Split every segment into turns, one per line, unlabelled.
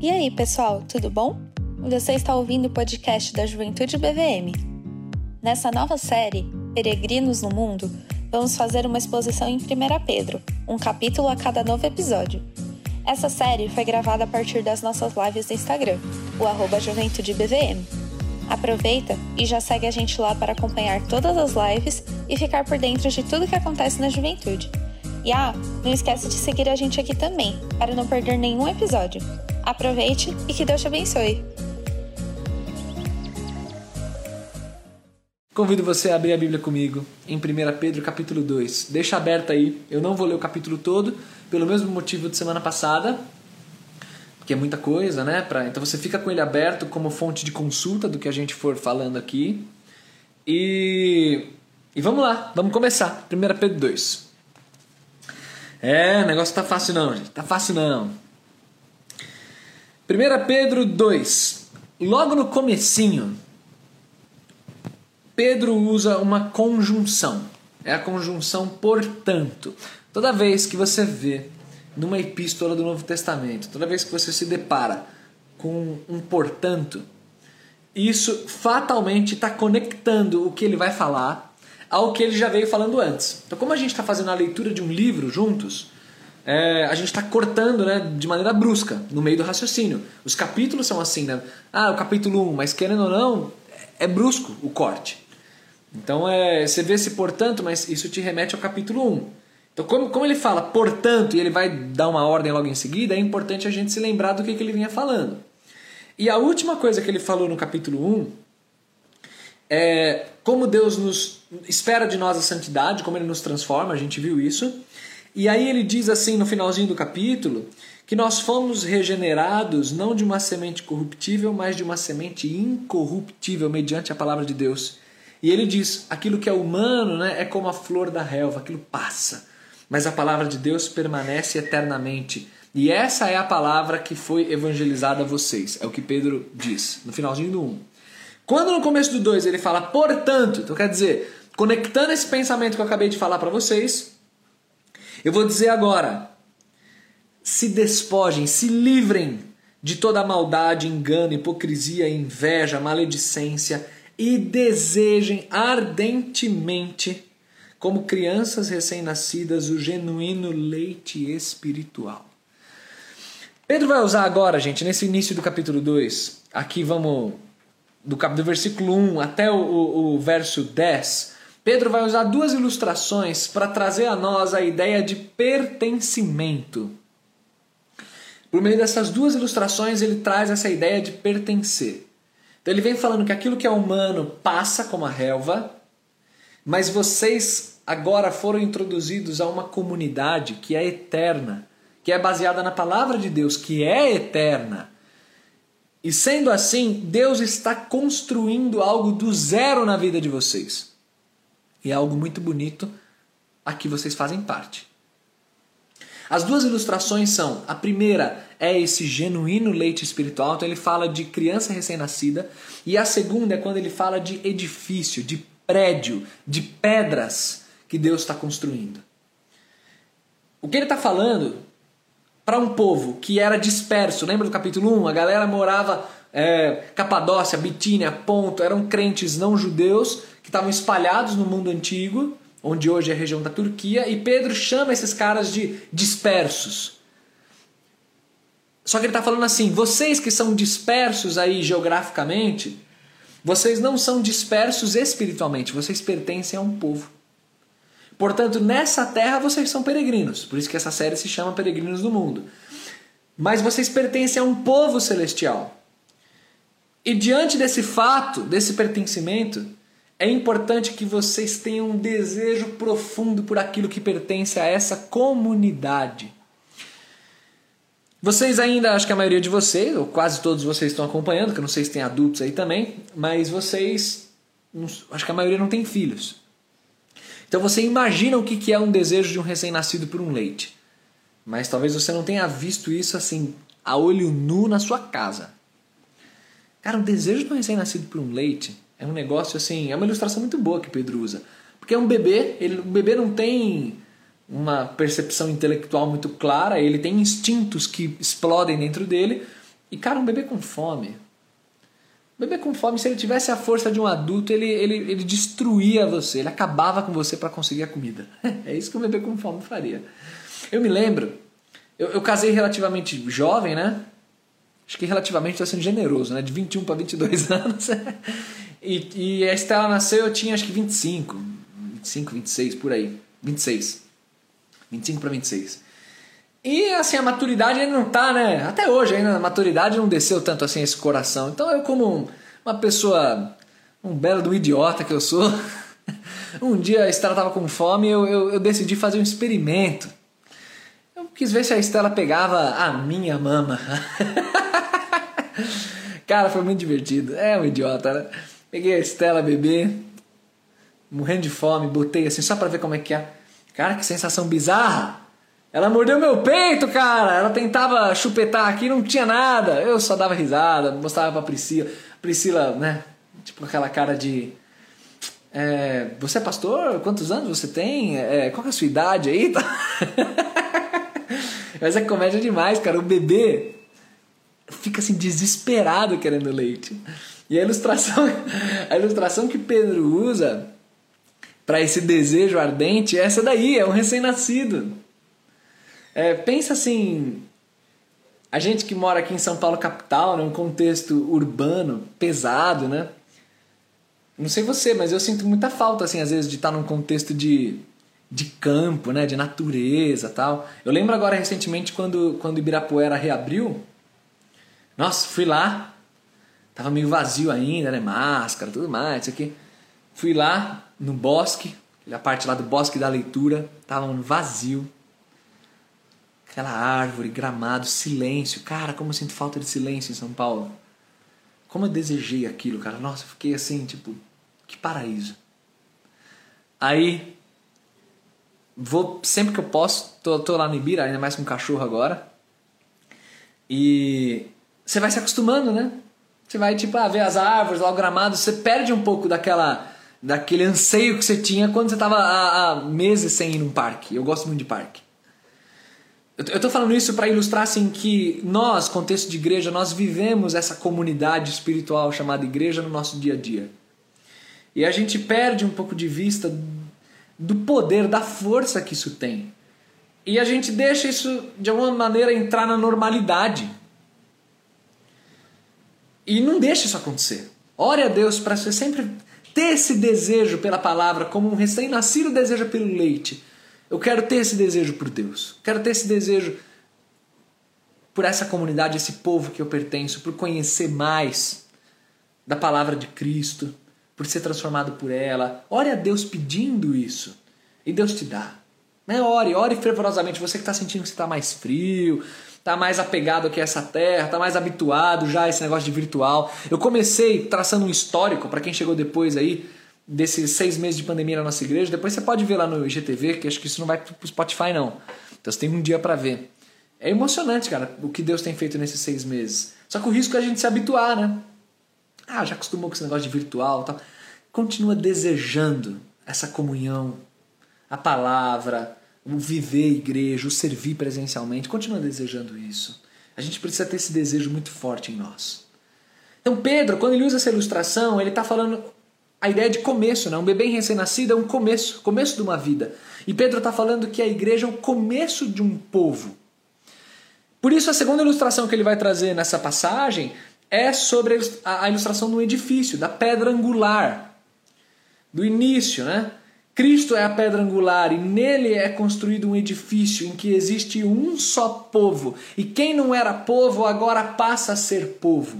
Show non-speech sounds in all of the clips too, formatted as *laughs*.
E aí, pessoal, tudo bom? Você está ouvindo o podcast da Juventude BVM. Nessa nova série, Peregrinos no Mundo, vamos fazer uma exposição em 1 Pedro, um capítulo a cada novo episódio. Essa série foi gravada a partir das nossas lives no Instagram, o arroba JuventudeBVM. Aproveita e já segue a gente lá para acompanhar todas as lives e ficar por dentro de tudo que acontece na juventude. E ah, não esquece de seguir a gente aqui também, para não perder nenhum episódio. Aproveite e que Deus te abençoe.
Convido você a abrir a Bíblia comigo em 1 Pedro capítulo 2. Deixa aberto aí, eu não vou ler o capítulo todo, pelo mesmo motivo de semana passada, porque é muita coisa, né? Pra... Então você fica com ele aberto como fonte de consulta do que a gente for falando aqui. E, e vamos lá, vamos começar. 1 Pedro 2. É, o negócio tá fácil não, gente. Tá fácil não. 1 Pedro 2. Logo no comecinho, Pedro usa uma conjunção. É a conjunção portanto. Toda vez que você vê numa epístola do Novo Testamento, toda vez que você se depara com um portanto, isso fatalmente está conectando o que ele vai falar ao que ele já veio falando antes. Então, como a gente está fazendo a leitura de um livro juntos, é, a gente está cortando né, de maneira brusca, no meio do raciocínio. Os capítulos são assim, né? Ah, o capítulo 1, mas querendo ou não, é brusco o corte. Então é, você vê se portanto, mas isso te remete ao capítulo 1. Então, como, como ele fala portanto, e ele vai dar uma ordem logo em seguida, é importante a gente se lembrar do que, que ele vinha falando. E a última coisa que ele falou no capítulo 1 é como Deus nos espera de nós a santidade, como ele nos transforma, a gente viu isso. E aí ele diz assim no finalzinho do capítulo que nós fomos regenerados não de uma semente corruptível, mas de uma semente incorruptível mediante a palavra de Deus. E ele diz: aquilo que é humano né, é como a flor da relva, aquilo passa, mas a palavra de Deus permanece eternamente. E essa é a palavra que foi evangelizada a vocês, é o que Pedro diz no finalzinho do 1. Quando no começo do 2 ele fala, portanto, então quer dizer, conectando esse pensamento que eu acabei de falar para vocês, eu vou dizer agora: se despojem, se livrem de toda maldade, engano, hipocrisia, inveja, maledicência e desejem ardentemente, como crianças recém-nascidas, o genuíno leite espiritual. Pedro vai usar agora, gente, nesse início do capítulo 2, aqui vamos do, do versículo 1 até o, o, o verso 10, Pedro vai usar duas ilustrações para trazer a nós a ideia de pertencimento. Por meio dessas duas ilustrações, ele traz essa ideia de pertencer. Então, ele vem falando que aquilo que é humano passa como a relva, mas vocês agora foram introduzidos a uma comunidade que é eterna, que é baseada na palavra de Deus, que é eterna. E sendo assim, Deus está construindo algo do zero na vida de vocês. E é algo muito bonito a que vocês fazem parte. As duas ilustrações são: a primeira é esse genuíno leite espiritual, então ele fala de criança recém-nascida, e a segunda é quando ele fala de edifício, de prédio, de pedras que Deus está construindo. O que ele está falando para um povo que era disperso, lembra do capítulo 1? A galera morava é, Capadócia, Bitínia, Ponto, eram crentes não judeus que estavam espalhados no mundo antigo, onde hoje é a região da Turquia, e Pedro chama esses caras de dispersos. Só que ele está falando assim: vocês que são dispersos aí geograficamente, vocês não são dispersos espiritualmente, vocês pertencem a um povo. Portanto, nessa terra vocês são peregrinos, por isso que essa série se chama Peregrinos do Mundo. Mas vocês pertencem a um povo celestial. E diante desse fato, desse pertencimento, é importante que vocês tenham um desejo profundo por aquilo que pertence a essa comunidade. Vocês ainda, acho que a maioria de vocês, ou quase todos vocês estão acompanhando, que eu não sei se tem adultos aí também, mas vocês, acho que a maioria não tem filhos. Então você imagina o que é um desejo de um recém-nascido por um leite. Mas talvez você não tenha visto isso assim, a olho nu na sua casa. Cara, o desejo de um recém-nascido por um leite é um negócio assim, é uma ilustração muito boa que Pedro usa. Porque é um bebê, ele, o bebê não tem uma percepção intelectual muito clara, ele tem instintos que explodem dentro dele E cara, um bebê com fome. Um bebê com fome, se ele tivesse a força de um adulto, ele, ele, ele destruía você, ele acabava com você para conseguir a comida. *laughs* É isso que um bebê com fome faria. Eu me lembro, eu, eu casei relativamente jovem, né? Acho que relativamente estou sendo generoso, né? De 21 para 22 anos. E, e a Estela nasceu, eu tinha acho que 25, 25, 26 por aí. 26. 25 para 26. E assim, a maturidade ainda não tá, né? Até hoje ainda a maturidade não desceu tanto assim esse coração. Então eu como uma pessoa, um belo do idiota que eu sou, *laughs* um dia a Estela tava com fome e eu, eu, eu, decidi fazer um experimento. Eu quis ver se a Estela pegava a minha mama. *laughs* Cara, foi muito divertido. É um idiota, né? Peguei a Estela bebê, morrendo de fome, botei assim só pra ver como é que é. Cara, que sensação bizarra! Ela mordeu meu peito, cara. Ela tentava chupetar aqui, não tinha nada. Eu só dava risada, mostrava pra Priscila. Priscila, né? Tipo aquela cara de. É, você é pastor? Quantos anos você tem? É, qual é a sua idade aí? *laughs* Mas é comédia demais, cara. O bebê fica assim desesperado querendo leite. E a ilustração, *laughs* a ilustração que Pedro usa para esse desejo ardente é essa daí, é um recém-nascido. É, pensa assim, a gente que mora aqui em São Paulo capital, né, um contexto urbano pesado, né? Não sei você, mas eu sinto muita falta assim às vezes de estar num contexto de, de campo, né, de natureza, tal. Eu lembro agora recentemente quando quando Ibirapuera reabriu. Nossa, fui lá. Tava meio vazio ainda, né, máscara, tudo mais, isso aqui. Fui lá no bosque, a parte lá do bosque da leitura, tava vazio aquela árvore, gramado, silêncio. Cara, como eu sinto falta de silêncio em São Paulo. Como eu desejei aquilo, cara. Nossa, fiquei assim, tipo, que paraíso. Aí, vou sempre que eu posso, tô, tô lá no Ibira, ainda mais com um cachorro agora. E você vai se acostumando, né? Você vai, tipo, ah, ver as árvores, lá o gramado, você perde um pouco daquela daquele anseio que você tinha quando você estava há, meses sem ir num parque. Eu gosto muito de parque. Eu estou falando isso para ilustrar assim que nós, contexto de igreja, nós vivemos essa comunidade espiritual chamada igreja no nosso dia a dia. E a gente perde um pouco de vista do poder, da força que isso tem. E a gente deixa isso de alguma maneira entrar na normalidade. E não deixa isso acontecer. Ore a Deus para você sempre ter esse desejo pela palavra, como um recém-nascido deseja pelo leite eu quero ter esse desejo por Deus. Quero ter esse desejo por essa comunidade, esse povo que eu pertenço, por conhecer mais da palavra de Cristo, por ser transformado por ela. Ore a Deus pedindo isso e Deus te dá. Né? Ore, ore fervorosamente. Você que está sentindo que está mais frio, está mais apegado aqui a essa terra, está mais habituado já a esse negócio de virtual. Eu comecei traçando um histórico para quem chegou depois aí desses seis meses de pandemia na nossa igreja, depois você pode ver lá no IGTV, que acho que isso não vai pro Spotify não. Então você tem um dia para ver. É emocionante, cara, o que Deus tem feito nesses seis meses. Só que o risco é a gente se habituar, né? Ah, já acostumou com esse negócio de virtual e tal. Continua desejando essa comunhão, a palavra, o viver igreja, o servir presencialmente. Continua desejando isso. A gente precisa ter esse desejo muito forte em nós. Então Pedro, quando ele usa essa ilustração, ele está falando a ideia de começo, né? Um bebê recém-nascido é um começo, começo de uma vida. E Pedro está falando que a igreja é o começo de um povo. Por isso, a segunda ilustração que ele vai trazer nessa passagem é sobre a ilustração do edifício, da pedra angular, do início, né? Cristo é a pedra angular e nele é construído um edifício em que existe um só povo. E quem não era povo agora passa a ser povo.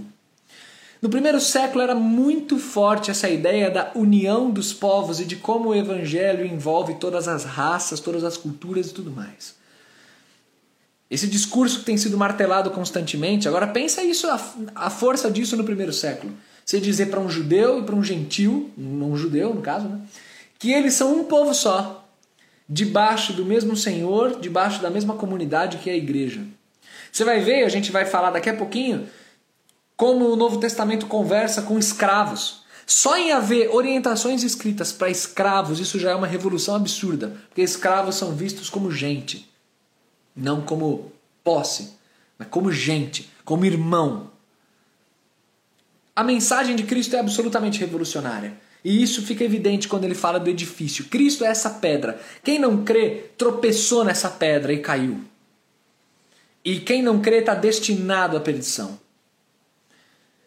No primeiro século era muito forte essa ideia da união dos povos e de como o evangelho envolve todas as raças, todas as culturas e tudo mais. Esse discurso que tem sido martelado constantemente, agora pensa isso a, força disso no primeiro século. Você dizer para um judeu e para um gentil, um judeu no caso, né, que eles são um povo só, debaixo do mesmo Senhor, debaixo da mesma comunidade que é a igreja. Você vai ver, a gente vai falar daqui a pouquinho, como o Novo Testamento conversa com escravos. Só em haver orientações escritas para escravos, isso já é uma revolução absurda, porque escravos são vistos como gente, não como posse, mas como gente, como irmão. A mensagem de Cristo é absolutamente revolucionária. E isso fica evidente quando ele fala do edifício. Cristo é essa pedra. Quem não crê tropeçou nessa pedra e caiu. E quem não crê está destinado à perdição.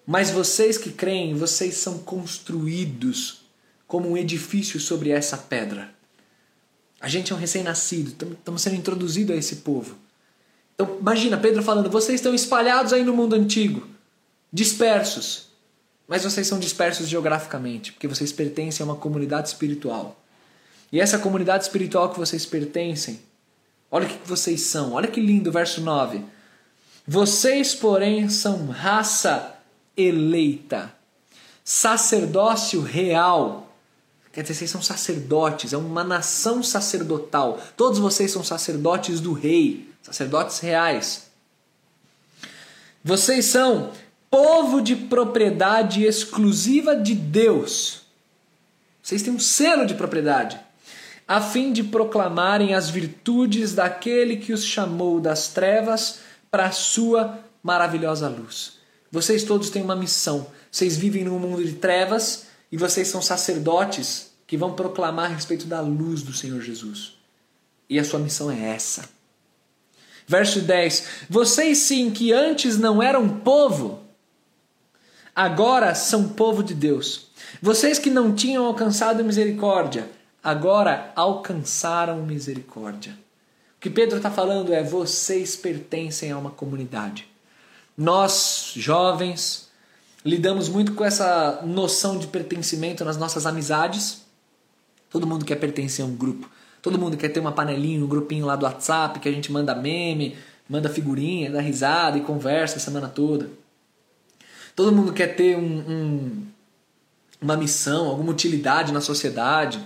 Mas vocês que creem, vocês são construídos como um edifício sobre essa pedra. A gente é um recém-nascido, estamos sendo introduzidos a esse povo. Então, imagina Pedro falando: vocês estão espalhados aí no mundo antigo, dispersos. Mas vocês são dispersos geograficamente, porque vocês pertencem a uma comunidade espiritual. E essa comunidade espiritual que vocês pertencem, olha o que vocês são, olha que lindo, verso 9. Vocês, porém, são raça eleita, sacerdócio real Quer dizer, vocês são sacerdotes, é uma nação sacerdotal. Todos vocês são sacerdotes do rei, sacerdotes reais. Vocês são povo de propriedade exclusiva de Deus. Vocês têm um selo de propriedade, a fim de proclamarem as virtudes daquele que os chamou das trevas para a sua maravilhosa luz. Vocês todos têm uma missão. Vocês vivem num mundo de trevas e vocês são sacerdotes que vão proclamar a respeito da luz do Senhor Jesus. E a sua missão é essa. Verso 10: Vocês sim que antes não eram povo, agora são povo de Deus. Vocês que não tinham alcançado misericórdia, agora alcançaram misericórdia. O que Pedro está falando é: vocês pertencem a uma comunidade. Nós, jovens, lidamos muito com essa noção de pertencimento nas nossas amizades. Todo mundo quer pertencer a um grupo. Todo mundo quer ter uma panelinha, um grupinho lá do WhatsApp que a gente manda meme, manda figurinha, dá risada e conversa a semana toda. Todo mundo quer ter um, um, uma missão, alguma utilidade na sociedade.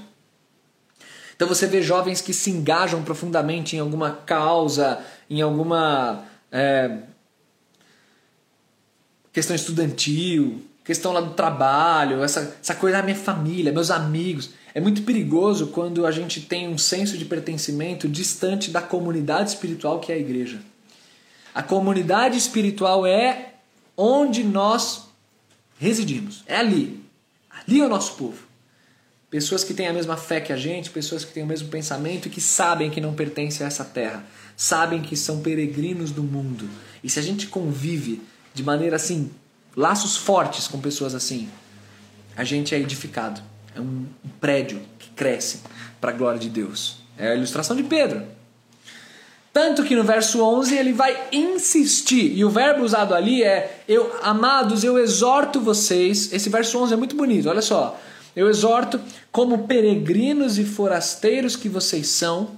Então você vê jovens que se engajam profundamente em alguma causa, em alguma é, questão estudantil, questão lá do trabalho, essa, essa coisa da minha família, meus amigos. É muito perigoso quando a gente tem um senso de pertencimento distante da comunidade espiritual que é a igreja. A comunidade espiritual é onde nós residimos. É ali. Ali é o nosso povo. Pessoas que têm a mesma fé que a gente, pessoas que têm o mesmo pensamento e que sabem que não pertencem a essa terra, sabem que são peregrinos do mundo. E se a gente convive de maneira assim, laços fortes com pessoas assim, a gente é edificado. É um prédio que cresce para a glória de Deus. É a ilustração de Pedro. Tanto que no verso 11 ele vai insistir, e o verbo usado ali é: eu, amados, eu exorto vocês. Esse verso 11 é muito bonito, olha só. Eu exorto, como peregrinos e forasteiros que vocês são,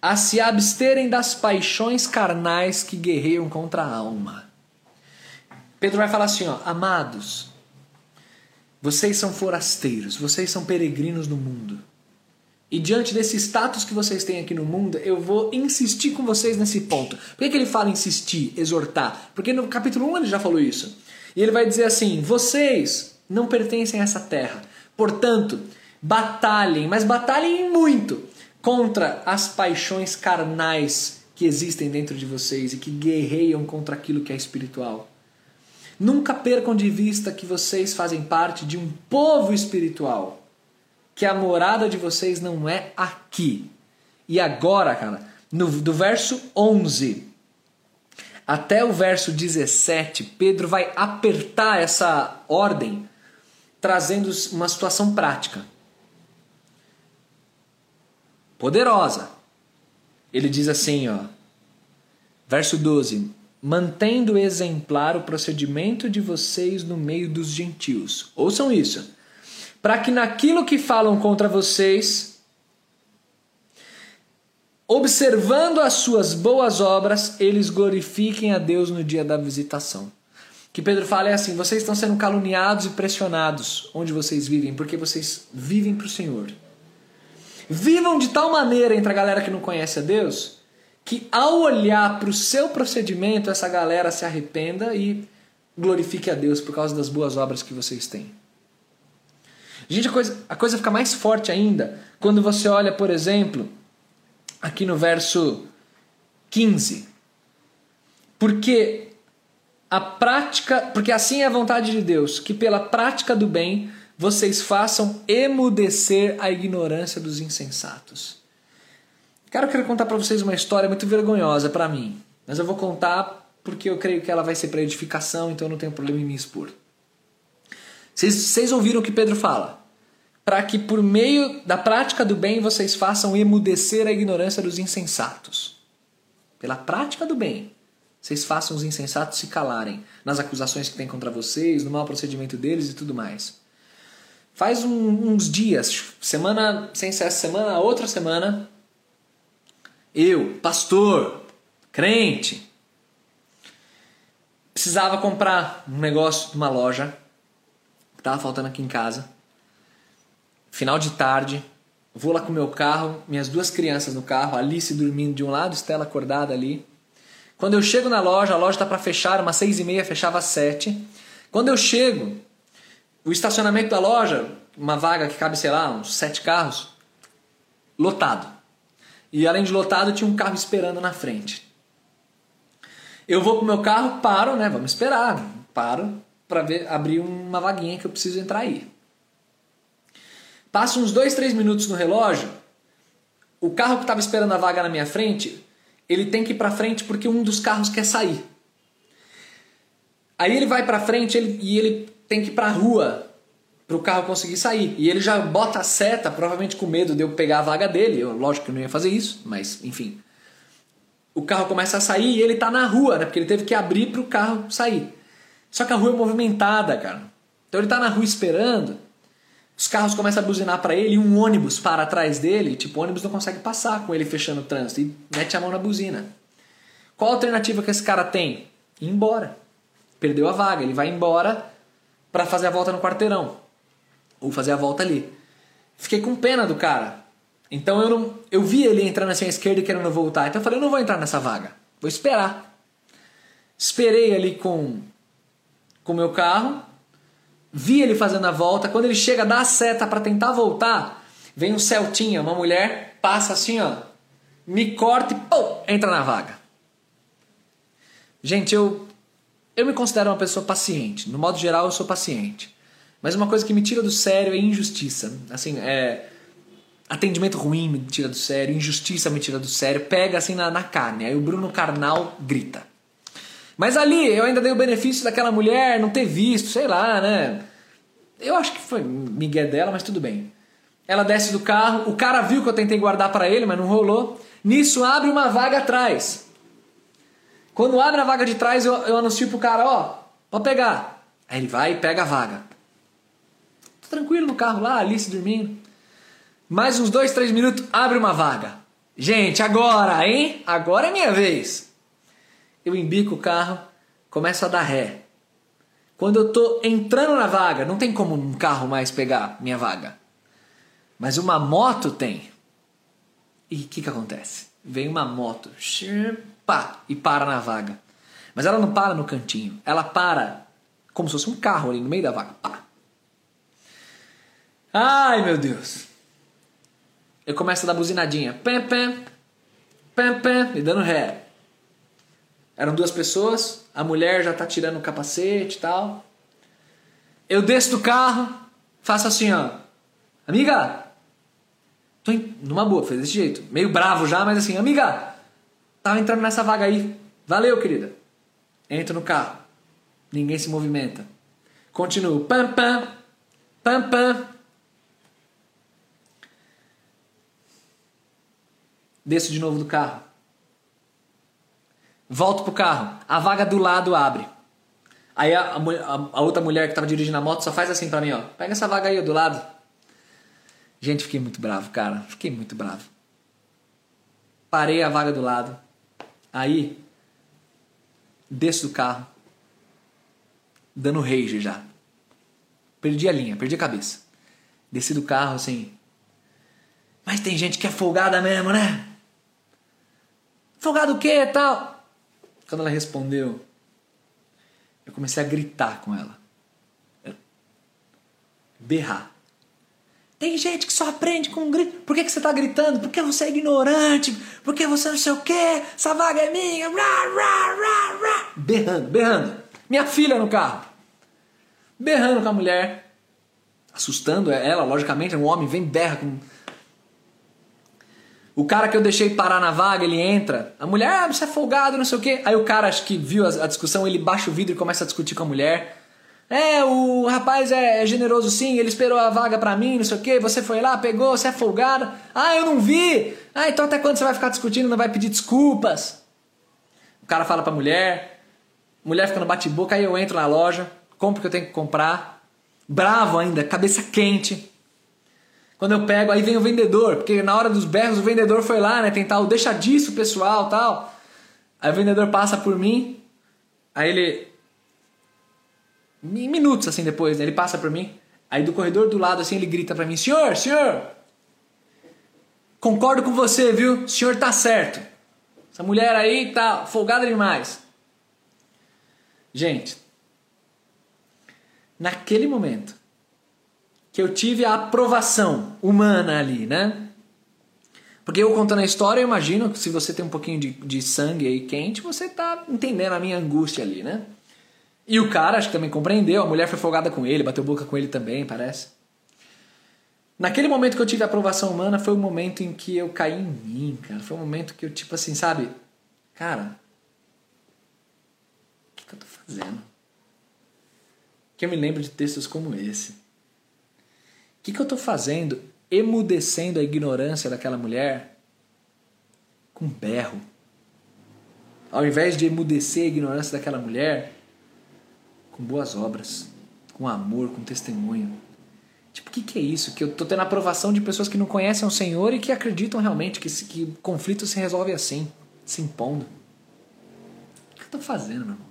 a se absterem das paixões carnais que guerreiam contra a alma. Pedro vai falar assim, ó, amados, vocês são forasteiros, vocês são peregrinos no mundo. E diante desse status que vocês têm aqui no mundo, eu vou insistir com vocês nesse ponto. Por que, que ele fala insistir, exortar? Porque no capítulo 1 ele já falou isso. E ele vai dizer assim: vocês não pertencem a essa terra. Portanto, batalhem, mas batalhem muito contra as paixões carnais que existem dentro de vocês e que guerreiam contra aquilo que é espiritual. Nunca percam de vista que vocês fazem parte de um povo espiritual. Que a morada de vocês não é aqui. E agora, cara, no, do verso 11 até o verso 17, Pedro vai apertar essa ordem, trazendo uma situação prática. Poderosa. Ele diz assim, ó. Verso 12: mantendo exemplar o procedimento de vocês no meio dos gentios. Ouçam isso. Para que naquilo que falam contra vocês, observando as suas boas obras, eles glorifiquem a Deus no dia da visitação. Que Pedro fala é assim: vocês estão sendo caluniados e pressionados onde vocês vivem, porque vocês vivem para o Senhor. Vivam de tal maneira entre a galera que não conhece a Deus que ao olhar para o seu procedimento, essa galera se arrependa e glorifique a Deus por causa das boas obras que vocês têm. Gente, a coisa, a coisa fica mais forte ainda quando você olha, por exemplo, aqui no verso 15. Porque a prática, porque assim é a vontade de Deus, que pela prática do bem vocês façam emudecer a ignorância dos insensatos. Cara, eu quero contar para vocês uma história muito vergonhosa para mim, mas eu vou contar porque eu creio que ela vai ser para edificação, então eu não tenho problema em me expor. Vocês, ouviram o que Pedro fala? Para que por meio da prática do bem vocês façam emudecer a ignorância dos insensatos. Pela prática do bem, vocês façam os insensatos se calarem nas acusações que têm contra vocês, no mau procedimento deles e tudo mais. Faz um, uns dias, semana sem ser essa semana, outra semana, eu, pastor, crente, precisava comprar um negócio de uma loja estava faltando aqui em casa. Final de tarde, vou lá com meu carro, minhas duas crianças no carro, Alice dormindo de um lado, Estela acordada ali. Quando eu chego na loja, a loja está para fechar, umas seis e meia, fechava às sete. Quando eu chego, o estacionamento da loja, uma vaga que cabe, sei lá, uns sete carros, lotado. E além de lotado, tinha um carro esperando na frente. Eu vou com o meu carro, paro, né? Vamos esperar. Paro para ver abrir uma vaguinha que eu preciso entrar aí. Passa uns dois, três minutos no relógio. O carro que estava esperando a vaga na minha frente, ele tem que ir para frente porque um dos carros quer sair. Aí ele vai para frente ele, e ele tem que ir para a rua para o carro conseguir sair. E ele já bota a seta, provavelmente com medo de eu pegar a vaga dele. Eu, lógico que eu não ia fazer isso, mas enfim. O carro começa a sair e ele tá na rua, né? Porque ele teve que abrir para o carro sair. Só que a rua é movimentada, cara. Então ele tá na rua esperando. Os carros começam a buzinar para ele e um ônibus para atrás dele. Tipo, o ônibus não consegue passar com ele fechando o trânsito e mete a mão na buzina. Qual a alternativa que esse cara tem? Ir embora. Perdeu a vaga, ele vai embora para fazer a volta no quarteirão ou fazer a volta ali. Fiquei com pena do cara. Então eu não, eu vi ele entrando assim à esquerda e querendo voltar. Então eu falei, eu não vou entrar nessa vaga. Vou esperar. Esperei ali com com meu carro. Vi ele fazendo a volta. Quando ele chega, dá a seta para tentar voltar, vem um Celtinha, uma mulher, passa assim, ó, me corta e pô, entra na vaga. Gente, eu eu me considero uma pessoa paciente. No modo geral, eu sou paciente. Mas uma coisa que me tira do sério é injustiça. Assim, é. Atendimento ruim me tira do sério, injustiça me tira do sério, pega assim na, na carne. Aí o Bruno Carnal grita. Mas ali eu ainda dei o benefício daquela mulher não ter visto, sei lá, né? Eu acho que foi migué dela, mas tudo bem. Ela desce do carro, o cara viu que eu tentei guardar para ele, mas não rolou. Nisso abre uma vaga atrás. Quando abre a vaga de trás, eu, eu anuncio pro cara, ó, pode pegar. Aí ele vai e pega a vaga. Tô tranquilo no carro lá, Alice dormindo. Mais uns dois, três minutos, abre uma vaga. Gente, agora, hein? Agora é minha vez. Eu embico o carro, começo a dar ré. Quando eu tô entrando na vaga, não tem como um carro mais pegar minha vaga. Mas uma moto tem. E o que, que acontece? Vem uma moto, pá, e para na vaga. Mas ela não para no cantinho, ela para como se fosse um carro ali no meio da vaga. Pá. Ai, meu Deus. Eu começo a dar buzinadinha. Pem, pem, pem, pem, e dando ré. Eram duas pessoas, a mulher já tá tirando o capacete e tal. Eu desço do carro, faço assim, ó. Amiga, tô em... numa boa, fez desse jeito. Meio bravo já, mas assim, amiga, tava entrando nessa vaga aí. Valeu, querida. Entro no carro. Ninguém se movimenta. Continuo. Pam, pam, pam, pam. Desço de novo do carro. Volto pro carro. A vaga do lado abre. Aí a, a, a outra mulher que tava dirigindo a moto só faz assim pra mim, ó. Pega essa vaga aí, ó, do lado. Gente, fiquei muito bravo, cara. Fiquei muito bravo. Parei a vaga do lado. Aí, desço do carro. Dando rage já. Perdi a linha, perdi a cabeça. Desci do carro assim. Mas tem gente que é folgada mesmo, né? Folgado o quê tal? Quando ela respondeu, eu comecei a gritar com ela. Berrar. Tem gente que só aprende com um grito. Por que, que você está gritando? Porque você é ignorante. Porque você não sei o quê. Essa vaga é minha. Rá, rá, rá, rá. berrando, berrando. Minha filha no carro. Berrando com a mulher, assustando ela, logicamente, um homem vem berra com o cara que eu deixei parar na vaga, ele entra. A mulher, ah, você é folgado, não sei o quê. Aí o cara, acho que viu a, discussão, ele baixa o vidro e começa a discutir com a mulher. É, o rapaz é, é generoso sim, ele esperou a vaga pra mim, não sei o quê. Você foi lá, pegou, você é folgada. Ah, eu não vi. Ah, então até quando você vai ficar discutindo, não vai pedir desculpas? O cara fala pra mulher. Mulher fica no bate-boca, aí eu entro na loja, compro o que eu tenho que comprar. Bravo ainda, cabeça quente. Quando eu pego, aí vem o vendedor, porque na hora dos berros o vendedor foi lá, né, tentar o deixa disso, pessoal, tal. Aí o vendedor passa por mim, aí ele minutos assim depois, né, ele passa por mim, aí do corredor do lado assim ele grita para mim: "Senhor, senhor, concordo com você, viu? O senhor tá certo. Essa mulher aí tá folgada demais." Gente, naquele momento que eu tive a aprovação humana ali, né? Porque eu contando a história, eu imagino que se você tem um pouquinho de, de sangue aí quente, você tá entendendo a minha angústia ali, né? E o cara, acho que também compreendeu, a mulher foi folgada com ele, bateu boca com ele também, parece. Naquele momento que eu tive a aprovação humana, foi o momento em que eu caí em mim, cara. Foi o momento que eu, tipo assim, sabe? Cara, o que, que eu tô fazendo? Que eu me lembro de textos como esse que, que eu estou fazendo emudecendo a ignorância daquela mulher com berro? Ao invés de emudecer a ignorância daquela mulher com boas obras, com amor, com testemunho. Tipo, o que, que é isso? Que eu estou tendo aprovação de pessoas que não conhecem o Senhor e que acreditam realmente que, que conflito se resolve assim, se impondo. O que eu estou fazendo, meu irmão?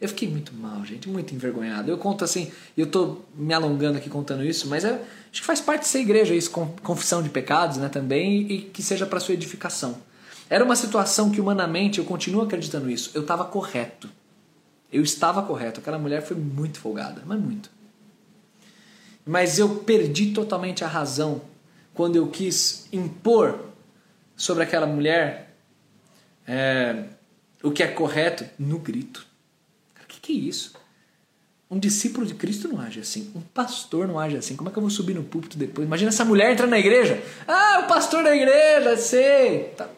Eu fiquei muito mal, gente, muito envergonhado. Eu conto assim, eu tô me alongando aqui contando isso, mas é, acho que faz parte de ser igreja isso, confissão de pecados, né, também, e que seja para sua edificação. Era uma situação que humanamente eu continuo acreditando isso. Eu estava correto. Eu estava correto. Aquela mulher foi muito folgada, mas muito. Mas eu perdi totalmente a razão quando eu quis impor sobre aquela mulher é, o que é correto no grito que isso? Um discípulo de Cristo não age assim. Um pastor não age assim. Como é que eu vou subir no púlpito depois? Imagina essa mulher entrando na igreja. Ah, o pastor da igreja, sei. Tá.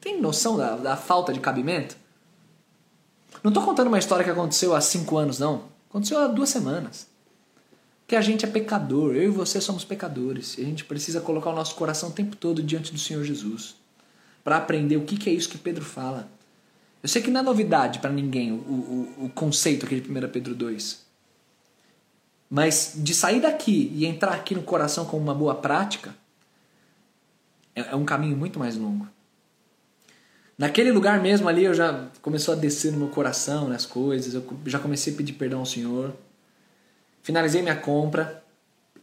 Tem noção da, da falta de cabimento? Não estou contando uma história que aconteceu há cinco anos, não. Aconteceu há duas semanas. Que a gente é pecador. Eu e você somos pecadores. E a gente precisa colocar o nosso coração o tempo todo diante do Senhor Jesus. Para aprender o que, que é isso que Pedro fala. Eu sei que não é novidade para ninguém o, o, o conceito aqui de 1 Pedro 2. Mas de sair daqui e entrar aqui no coração com uma boa prática é, é um caminho muito mais longo. Naquele lugar mesmo ali eu já começou a descer no meu coração né, as coisas, eu já comecei a pedir perdão ao Senhor. Finalizei minha compra,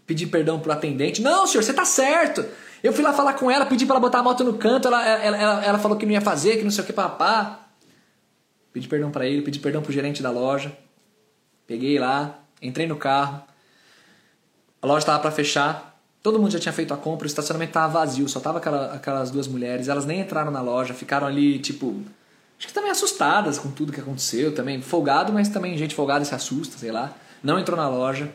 pedi perdão pro atendente. Não, senhor, você tá certo. Eu fui lá falar com ela, pedi para ela botar a moto no canto, ela, ela, ela, ela falou que não ia fazer, que não sei o que, papá. Pedi perdão para ele, pedi perdão pro gerente da loja. Peguei lá, entrei no carro. A loja estava para fechar. Todo mundo já tinha feito a compra, o estacionamento estava vazio, só tava aquela, aquelas duas mulheres. Elas nem entraram na loja, ficaram ali, tipo, acho que também assustadas com tudo que aconteceu, também folgado, mas também gente folgada se assusta, sei lá. Não entrou na loja.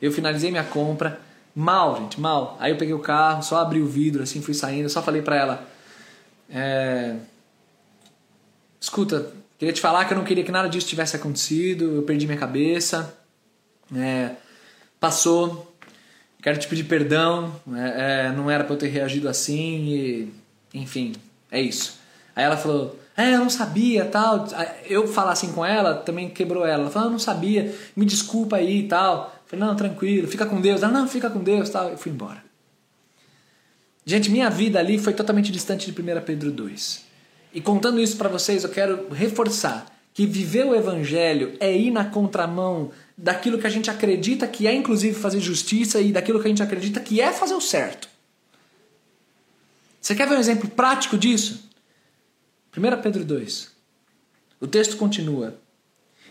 Eu finalizei minha compra. Mal, gente, mal. Aí eu peguei o carro, só abri o vidro, assim, fui saindo, só falei pra ela. É... Escuta, Queria te falar que eu não queria que nada disso tivesse acontecido, eu perdi minha cabeça, é, passou, quero te pedir perdão, é, é, não era para eu ter reagido assim, e, enfim, é isso. Aí ela falou, é, eu não sabia, tal. Eu falar assim com ela também quebrou ela. Ela falou, ah, eu não sabia, me desculpa aí e tal. Eu falei, não, tranquilo, fica com Deus. Ela, não, fica com Deus tal. Eu fui embora. Gente, minha vida ali foi totalmente distante de 1 Pedro 2. E contando isso para vocês, eu quero reforçar que viver o evangelho é ir na contramão daquilo que a gente acredita que é inclusive fazer justiça e daquilo que a gente acredita que é fazer o certo. Você quer ver um exemplo prático disso? 1 Pedro 2. O texto continua.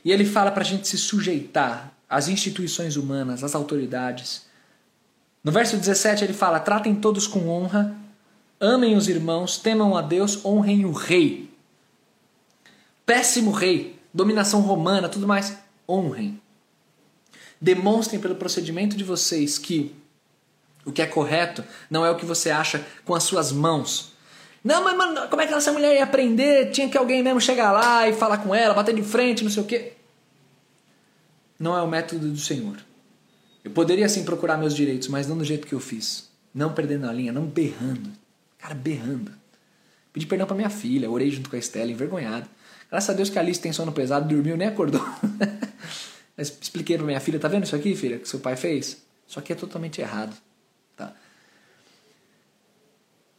E ele fala para a gente se sujeitar às instituições humanas, às autoridades. No verso 17 ele fala: tratem todos com honra, Amem os irmãos, temam a Deus, honrem o rei. Péssimo rei, dominação romana, tudo mais. Honrem. Demonstrem pelo procedimento de vocês que o que é correto não é o que você acha com as suas mãos. Não, mas mano, como é que essa mulher ia aprender? Tinha que alguém mesmo chegar lá e falar com ela, bater de frente, não sei o quê. Não é o método do Senhor. Eu poderia sim procurar meus direitos, mas não do jeito que eu fiz. Não perdendo a linha, não berrando. Cara, berrando. Pedi perdão pra minha filha, orei junto com a Estela, envergonhado. Graças a Deus que a Alice tem sono pesado, dormiu nem acordou. *laughs* Expliquei pra minha filha, tá vendo isso aqui, filha, que seu pai fez? Isso aqui é totalmente errado. Tá?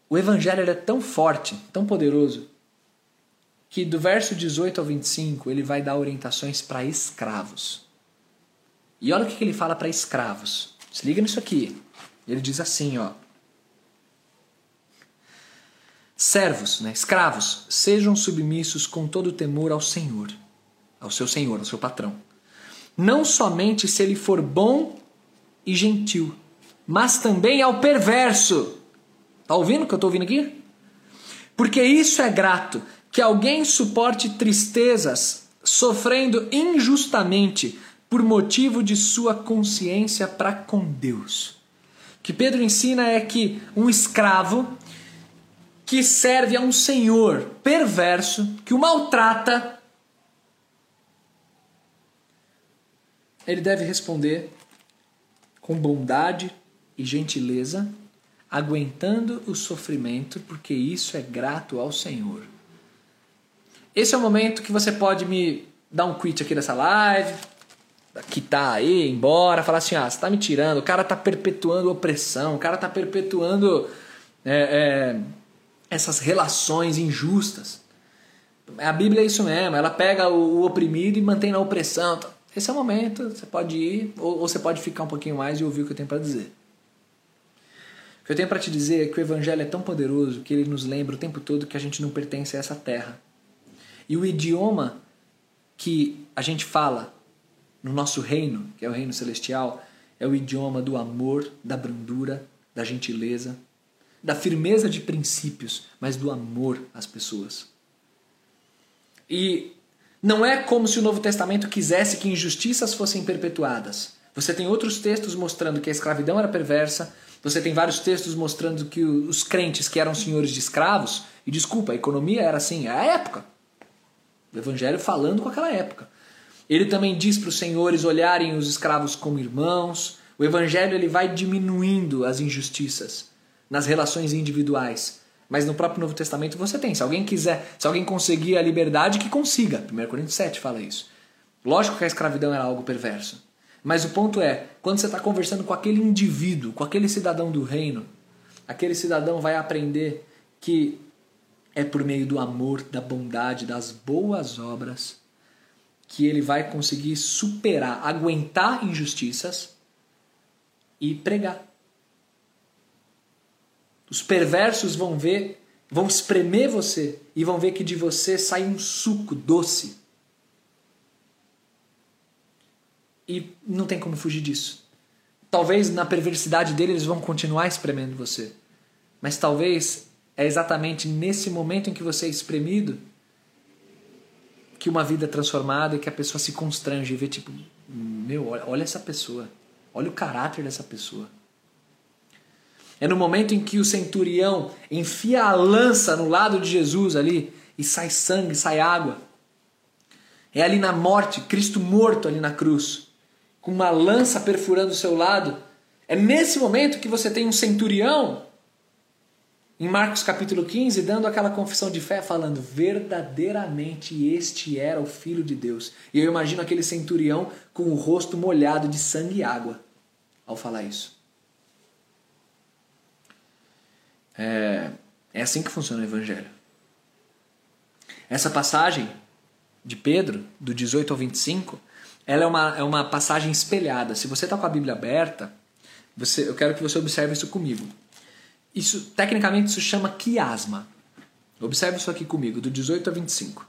O evangelho é tão forte, tão poderoso, que do verso 18 ao 25 ele vai dar orientações para escravos. E olha o que ele fala para escravos. Se liga nisso aqui. Ele diz assim, ó. Servos, né, escravos, sejam submissos com todo temor ao Senhor, ao seu Senhor, ao seu patrão. Não somente se ele for bom e gentil, mas também ao perverso. Tá ouvindo o que eu estou ouvindo aqui? Porque isso é grato, que alguém suporte tristezas, sofrendo injustamente por motivo de sua consciência para com Deus. O que Pedro ensina é que um escravo que serve a um senhor perverso que o maltrata, ele deve responder com bondade e gentileza, aguentando o sofrimento, porque isso é grato ao Senhor. Esse é o momento que você pode me dar um quit aqui dessa live, quitar aí, embora, falar assim: ah, você está me tirando, o cara está perpetuando opressão, o cara está perpetuando. É, é, essas relações injustas. A Bíblia é isso mesmo, ela pega o, oprimido e mantém na opressão. Esse é o momento, você pode ir, ou, ou você pode ficar um pouquinho mais e ouvir o que eu tenho para dizer. O que eu tenho para te dizer é que o Evangelho é tão poderoso que ele nos lembra o tempo todo que a gente não pertence a essa terra. E o idioma que a gente fala no nosso reino, que é o reino celestial, é o idioma do amor, da brandura, da gentileza, da firmeza de princípios, mas do amor às pessoas. E não é como se o Novo Testamento quisesse que injustiças fossem perpetuadas. Você tem outros textos mostrando que a escravidão era perversa, você tem vários textos mostrando que os crentes que eram senhores de escravos, e desculpa, a economia era assim, é a época. O evangelho falando com aquela época. Ele também diz para os senhores olharem os escravos como irmãos. O evangelho ele vai diminuindo as injustiças nas relações individuais. Mas no próprio Novo Testamento você tem. Se alguém quiser, se alguém conseguir a liberdade, que consiga. 1 Coríntios 7 fala isso. Lógico que a escravidão era algo perverso. Mas o ponto é, quando você está conversando com aquele indivíduo, com aquele cidadão do reino, aquele cidadão vai aprender que é por meio do amor, da bondade, das boas obras, que ele vai conseguir superar, aguentar injustiças e pregar. Os perversos vão ver, vão espremer você e vão ver que de você sai um suco doce. E não tem como fugir disso. Talvez na perversidade dele eles vão continuar espremendo você. Mas talvez é exatamente nesse momento em que você é espremido que uma vida é transformada e que a pessoa se constrange e vê tipo, meu, olha essa pessoa. Olha o caráter dessa pessoa. É no momento em que o centurião enfia a lança no lado de Jesus ali e sai sangue, sai água. É ali na morte, Cristo morto ali na cruz, com uma lança perfurando o seu lado. É nesse momento que você tem um centurião em Marcos capítulo 15, dando aquela confissão de fé, falando: verdadeiramente este era o Filho de Deus. E eu imagino aquele centurião com o rosto molhado de sangue e água ao falar isso. É, é assim que funciona o Evangelho. Essa passagem de Pedro, do 18 ao 25, ela é uma, é uma passagem espelhada. Se você está com a Bíblia aberta, você, eu quero que você observe isso comigo. Isso, tecnicamente, isso chama quiasma. Observe isso aqui comigo, do 18 a 25.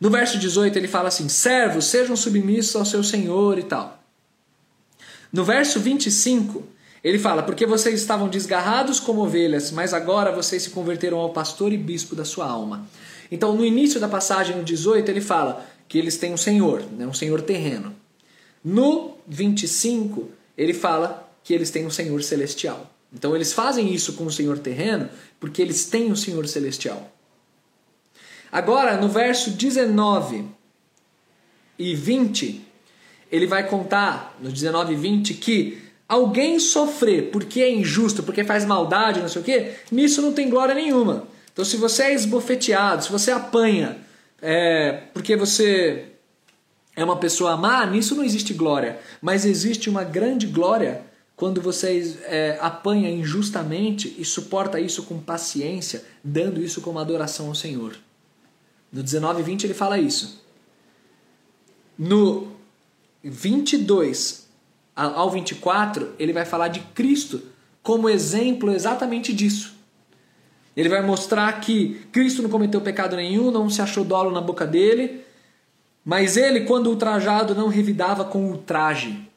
No verso 18 ele fala assim: servos, sejam submissos ao seu senhor e tal. No verso 25 ele fala: Porque vocês estavam desgarrados como ovelhas, mas agora vocês se converteram ao pastor e bispo da sua alma. Então, no início da passagem, no 18, ele fala que eles têm um senhor, né, um senhor terreno. No 25, ele fala que eles têm um senhor celestial. Então, eles fazem isso com o senhor terreno porque eles têm um senhor celestial. Agora, no verso 19 e 20, ele vai contar, no 19 e 20, que alguém sofrer porque é injusto, porque faz maldade, não sei o quê, nisso não tem glória nenhuma. Então, se você é esbofeteado, se você apanha é, porque você é uma pessoa má, nisso não existe glória. Mas existe uma grande glória quando você é, apanha injustamente e suporta isso com paciência, dando isso como adoração ao Senhor. No 19 e 20 ele fala isso. No 22 ao 24, ele vai falar de Cristo como exemplo exatamente disso. Ele vai mostrar que Cristo não cometeu pecado nenhum, não se achou dolo na boca dele, mas ele, quando ultrajado, não revidava com ultraje.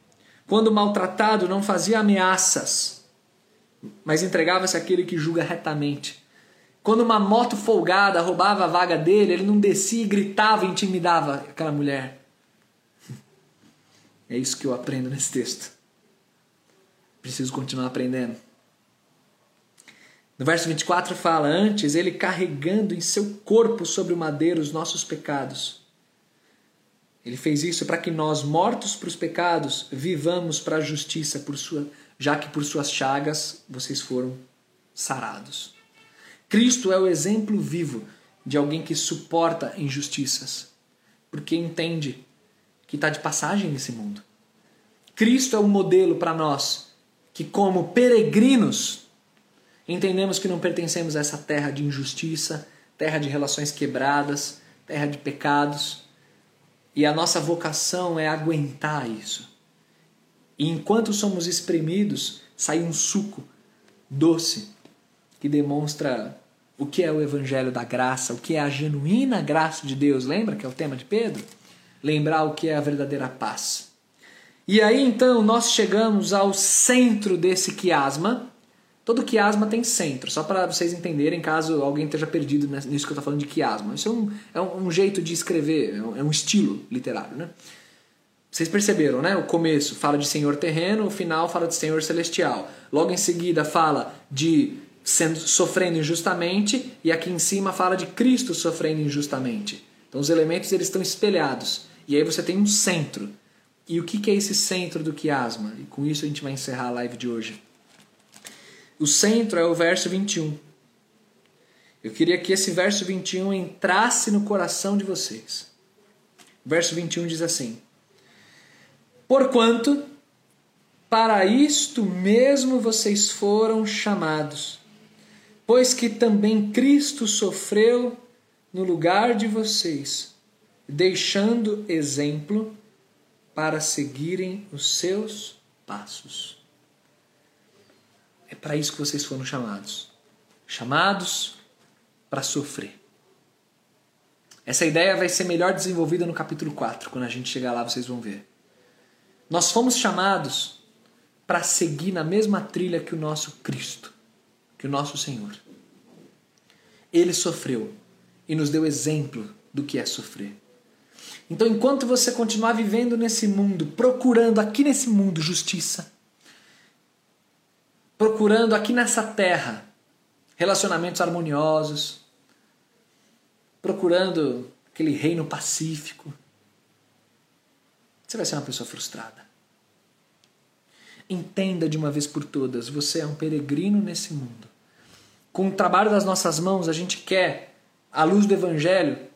Quando maltratado, não fazia ameaças, mas entregava-se àquele que julga retamente. Quando uma moto folgada roubava a vaga dele, ele não descia e gritava e intimidava aquela mulher. É isso que eu aprendo nesse texto. Preciso continuar aprendendo. No verso 24 fala: Antes, ele carregando em seu corpo sobre o madeiro os nossos pecados. Ele fez isso para que nós, mortos para os pecados, vivamos para a justiça, por sua, já que por suas chagas vocês foram sarados. Cristo é o exemplo vivo de alguém que suporta injustiças, porque entende que está de passagem nesse mundo. Cristo é o modelo para nós que, como peregrinos, Entendemos que não pertencemos a essa terra de injustiça, terra de relações quebradas, terra de pecados. E a nossa vocação é aguentar isso. E enquanto somos espremidos, sai um suco doce que demonstra o que é o evangelho da graça, o que é a genuína graça de Deus. Lembra que é o tema de Pedro? Lembrar o que é a verdadeira paz. E aí então nós chegamos ao centro desse quiasma, Todo quiasma tem centro, só para vocês entenderem caso alguém esteja perdido nisso que eu estou falando de quiasma. Isso é um, é um, jeito de escrever, é um, é um estilo literário. Né? Vocês perceberam, né? O começo fala de Senhor terreno, o final fala de Senhor celestial. Logo em seguida fala de sendo, sofrendo injustamente e aqui em cima fala de Cristo sofrendo injustamente. Então os elementos eles estão espelhados e aí você tem um centro. E o que é esse centro do quiasma? E com isso a gente vai encerrar a live de hoje. O centro é o verso 21. Eu queria que esse verso 21 entrasse no coração de vocês. O verso 21 diz assim: Porquanto para isto mesmo vocês foram chamados, pois que também Cristo sofreu no lugar de vocês, deixando exemplo para seguirem os seus passos. É para isso que vocês foram chamados. Chamados para sofrer. Essa ideia vai ser melhor desenvolvida no capítulo 4. Quando a gente chegar lá, vocês vão ver. Nós fomos chamados para seguir na mesma trilha que o nosso Cristo, que o nosso Senhor. Ele sofreu e nos deu exemplo do que é sofrer. Então, enquanto você continuar vivendo nesse mundo, procurando aqui nesse mundo justiça, procurando aqui nessa terra relacionamentos harmoniosos, procurando aquele reino pacífico, você vai ser uma pessoa frustrada. Entenda de uma vez por todas, você é um peregrino nesse mundo. Com o trabalho das nossas mãos, a gente quer, à luz do Evangelho,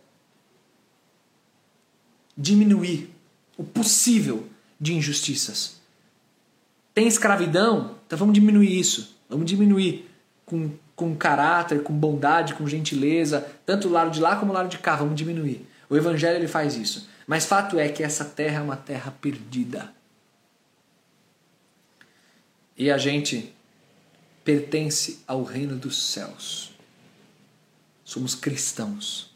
diminuir o possível de injustiças. Tem escravidão? Então vamos diminuir isso. Vamos diminuir com, com caráter, com bondade, com gentileza, tanto o lado de lá como o lado de cá. Vamos diminuir. O Evangelho ele faz isso. Mas fato é que essa terra é uma terra perdida. E a gente pertence ao reino dos céus. Somos cristãos.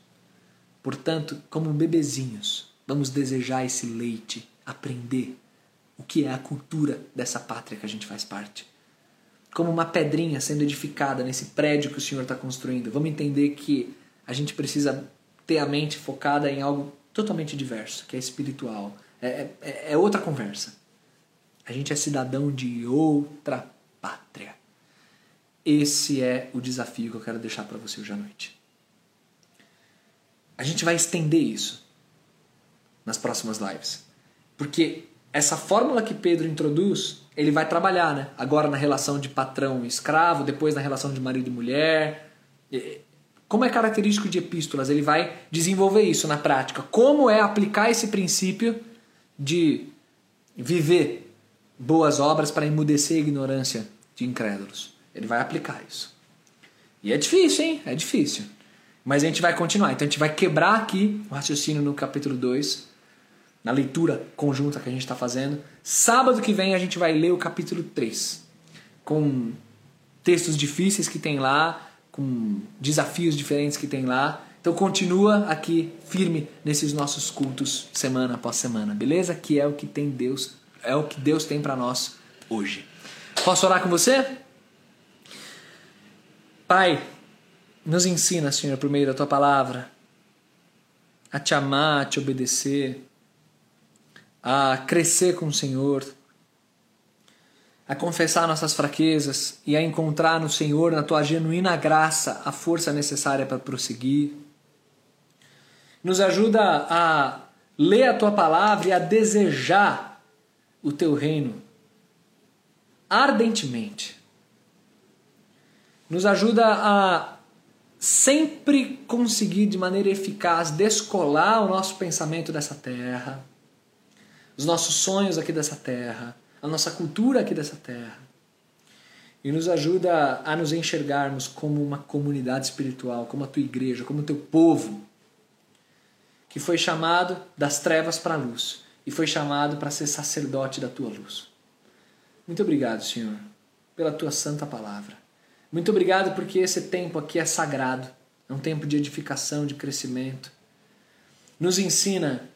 Portanto, como bebezinhos, vamos desejar esse leite, aprender o que é a cultura dessa pátria que a gente faz parte. Como uma pedrinha sendo edificada nesse prédio que o Senhor está construindo. Vamos entender que a gente precisa ter a mente focada em algo totalmente diverso, que é espiritual. É, é, é outra conversa. A gente é cidadão de outra pátria. Esse é o desafio que eu quero deixar para você hoje à noite. A gente vai estender isso nas próximas lives. Porque essa fórmula que Pedro introduz, ele vai trabalhar, né? Agora na relação de patrão e escravo, depois na relação de marido e mulher. Como é característico de epístolas, ele vai desenvolver isso na prática. Como é aplicar esse princípio de viver boas obras para emudecer a ignorância de incrédulos. Ele vai aplicar isso. E é difícil, hein? É difícil. Mas a gente vai continuar. Então a gente vai quebrar aqui o raciocínio no capítulo 2 na leitura conjunta que a gente está fazendo. Sábado que vem a gente vai ler o capítulo 3, com textos difíceis que tem lá, com desafios diferentes que tem lá. Então continua aqui firme nesses nossos cultos semana após semana, beleza? Que é o que tem Deus, é o que Deus tem para nós hoje. Posso orar com você? Pai, nos ensina, Senhor, por meio da tua palavra, a te amar, a te obedecer, a crescer com o Senhor, a confessar nossas fraquezas e a encontrar no Senhor, na tua genuína graça, a força necessária para prosseguir. Nos ajuda a ler a tua palavra e a desejar o teu reino ardentemente. Nos ajuda a sempre conseguir de maneira eficaz descolar o nosso pensamento dessa terra os nossos sonhos aqui dessa terra, a nossa cultura aqui dessa terra. E nos ajuda a nos enxergarmos como uma comunidade espiritual, como a tua igreja, como o teu povo, que foi chamado das trevas para a luz e foi chamado para ser sacerdote da tua luz. Muito obrigado, Senhor, pela tua santa palavra. Muito obrigado porque esse tempo aqui é sagrado, é um tempo de edificação, de crescimento. Nos ensina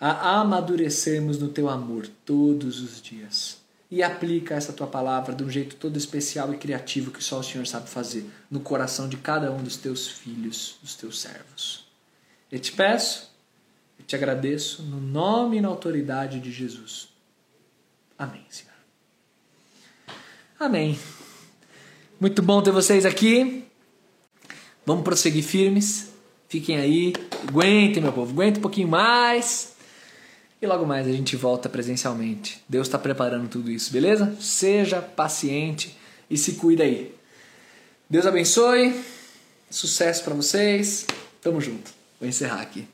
a amadurecermos no teu amor todos os dias. E aplica essa tua palavra de um jeito todo especial e criativo que só o Senhor sabe fazer no coração de cada um dos teus filhos, dos teus servos. Eu te peço, eu te agradeço no nome e na autoridade de Jesus. Amém, Senhor. Amém. Muito bom ter vocês aqui. Vamos prosseguir firmes. Fiquem aí. Aguentem, meu povo. Aguentem um pouquinho mais. E logo mais a gente volta presencialmente. Deus está preparando tudo isso, beleza? Seja paciente e se cuida aí. Deus abençoe. Sucesso para vocês. Tamo junto. Vou encerrar aqui.